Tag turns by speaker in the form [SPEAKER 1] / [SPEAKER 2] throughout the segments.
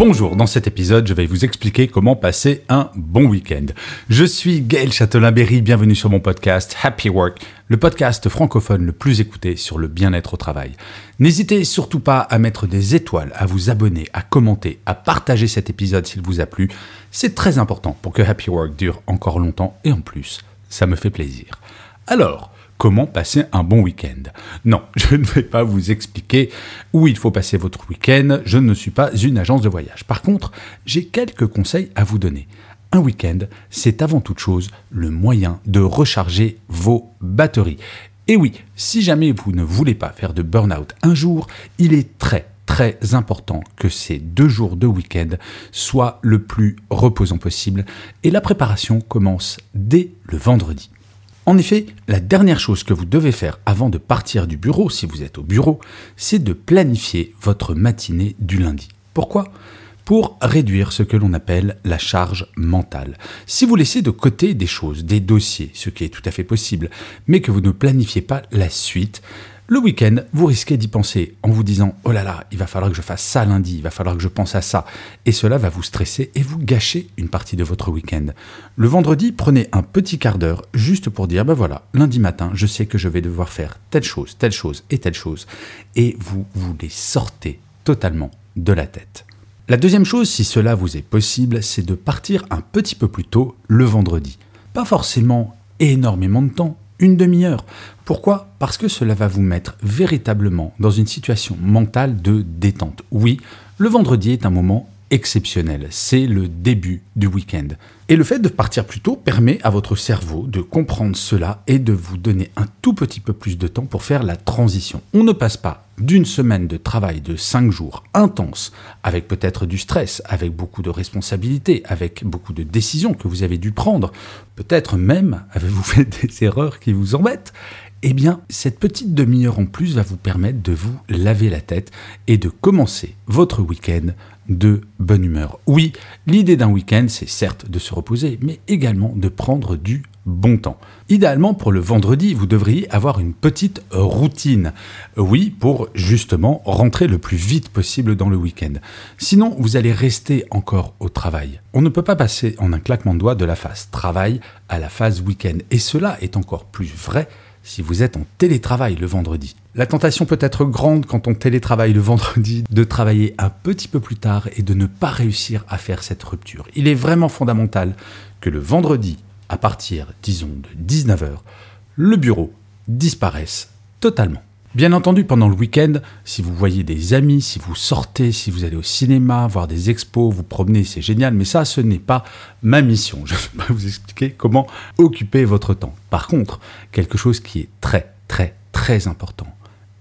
[SPEAKER 1] Bonjour, dans cet épisode, je vais vous expliquer comment passer un bon week-end. Je suis Gaël Châtelain-Berry, bienvenue sur mon podcast Happy Work, le podcast francophone le plus écouté sur le bien-être au travail. N'hésitez surtout pas à mettre des étoiles, à vous abonner, à commenter, à partager cet épisode s'il vous a plu. C'est très important pour que Happy Work dure encore longtemps et en plus, ça me fait plaisir. Alors, comment passer un bon week-end. Non, je ne vais pas vous expliquer où il faut passer votre week-end, je ne suis pas une agence de voyage. Par contre, j'ai quelques conseils à vous donner. Un week-end, c'est avant toute chose le moyen de recharger vos batteries. Et oui, si jamais vous ne voulez pas faire de burn-out un jour, il est très très important que ces deux jours de week-end soient le plus reposants possible et la préparation commence dès le vendredi. En effet, la dernière chose que vous devez faire avant de partir du bureau, si vous êtes au bureau, c'est de planifier votre matinée du lundi. Pourquoi? Pour réduire ce que l'on appelle la charge mentale. Si vous laissez de côté des choses, des dossiers, ce qui est tout à fait possible, mais que vous ne planifiez pas la suite, le week-end, vous risquez d'y penser en vous disant Oh là là, il va falloir que je fasse ça lundi, il va falloir que je pense à ça. Et cela va vous stresser et vous gâcher une partie de votre week-end. Le vendredi, prenez un petit quart d'heure juste pour dire Ben voilà, lundi matin, je sais que je vais devoir faire telle chose, telle chose et telle chose. Et vous vous les sortez totalement de la tête. La deuxième chose, si cela vous est possible, c'est de partir un petit peu plus tôt le vendredi. Pas forcément énormément de temps, une demi-heure. Pourquoi? Parce que cela va vous mettre véritablement dans une situation mentale de détente. Oui, le vendredi est un moment exceptionnel. C'est le début du week-end. Et le fait de partir plus tôt permet à votre cerveau de comprendre cela et de vous donner un tout petit peu plus de temps pour faire la transition. On ne passe pas d'une semaine de travail de 5 jours intense, avec peut-être du stress, avec beaucoup de responsabilités, avec beaucoup de décisions que vous avez dû prendre, peut-être même avez-vous fait des erreurs qui vous embêtent, eh bien, cette petite demi-heure en plus va vous permettre de vous laver la tête et de commencer votre week-end de bonne humeur. Oui, l'idée d'un week-end, c'est certes de se reposer, mais également de prendre du bon temps. Idéalement, pour le vendredi, vous devriez avoir une petite routine. Oui, pour justement rentrer le plus vite possible dans le week-end. Sinon, vous allez rester encore au travail. On ne peut pas passer en un claquement de doigts de la phase travail à la phase week-end. Et cela est encore plus vrai si vous êtes en télétravail le vendredi. La tentation peut être grande quand on télétravaille le vendredi de travailler un petit peu plus tard et de ne pas réussir à faire cette rupture. Il est vraiment fondamental que le vendredi, à partir, disons, de 19h, le bureau disparaisse totalement. Bien entendu, pendant le week-end, si vous voyez des amis, si vous sortez, si vous allez au cinéma, voir des expos, vous promenez, c'est génial, mais ça, ce n'est pas ma mission. Je ne vais pas vous expliquer comment occuper votre temps. Par contre, quelque chose qui est très, très, très important.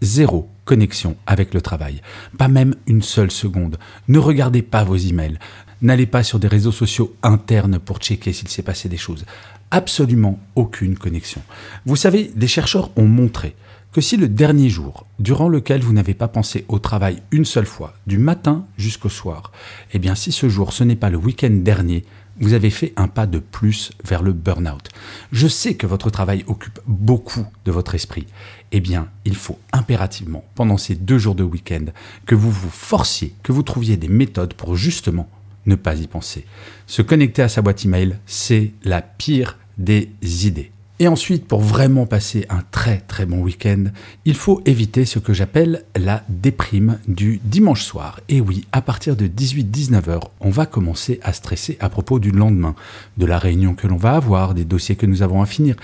[SPEAKER 1] Zéro connexion avec le travail. Pas même une seule seconde. Ne regardez pas vos emails. N'allez pas sur des réseaux sociaux internes pour checker s'il s'est passé des choses. Absolument aucune connexion. Vous savez, des chercheurs ont montré que si le dernier jour, durant lequel vous n'avez pas pensé au travail une seule fois, du matin jusqu'au soir, eh bien si ce jour ce n'est pas le week-end dernier, vous avez fait un pas de plus vers le burn-out. Je sais que votre travail occupe beaucoup de votre esprit. Eh bien, il faut impérativement, pendant ces deux jours de week-end, que vous vous forciez, que vous trouviez des méthodes pour justement ne pas y penser. Se connecter à sa boîte email, c'est la pire des idées. Et ensuite, pour vraiment passer un très très bon week-end, il faut éviter ce que j'appelle la déprime du dimanche soir. Et oui, à partir de 18-19 heures, on va commencer à stresser à propos du lendemain, de la réunion que l'on va avoir, des dossiers que nous avons à finir.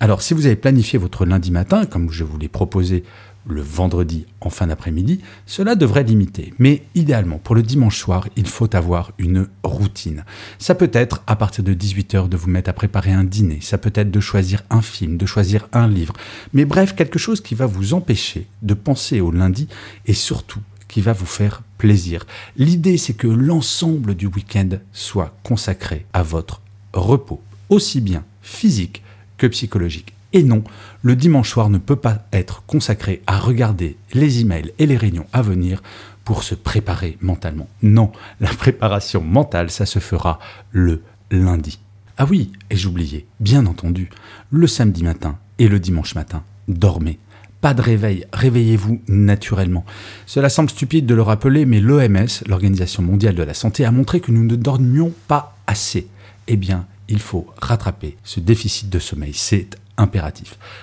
[SPEAKER 1] Alors si vous avez planifié votre lundi matin, comme je vous l'ai proposé le vendredi en fin d'après-midi, cela devrait limiter. Mais idéalement, pour le dimanche soir, il faut avoir une routine. Ça peut être à partir de 18h de vous mettre à préparer un dîner, ça peut être de choisir un film, de choisir un livre, mais bref, quelque chose qui va vous empêcher de penser au lundi et surtout qui va vous faire plaisir. L'idée, c'est que l'ensemble du week-end soit consacré à votre repos, aussi bien physique que psychologique. Et non, le dimanche soir ne peut pas être consacré à regarder les emails et les réunions à venir pour se préparer mentalement. Non, la préparation mentale, ça se fera le lundi. Ah oui, et j'oubliais, bien entendu, le samedi matin et le dimanche matin, dormez. Pas de réveil, réveillez-vous naturellement. Cela semble stupide de le rappeler, mais l'OMS, l'Organisation mondiale de la santé, a montré que nous ne dormions pas assez. Eh bien, il faut rattraper ce déficit de sommeil. C'est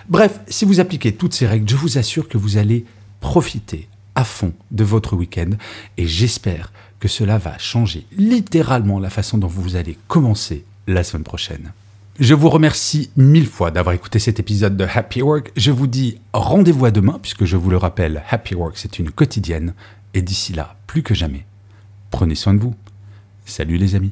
[SPEAKER 1] Bref, si vous appliquez toutes ces règles, je vous assure que vous allez profiter à fond de votre week-end et j'espère que cela va changer littéralement la façon dont vous allez commencer la semaine prochaine. Je vous remercie mille fois d'avoir écouté cet épisode de Happy Work. Je vous dis rendez-vous à demain, puisque je vous le rappelle, Happy Work, c'est une quotidienne. Et d'ici là, plus que jamais, prenez soin de vous. Salut les amis.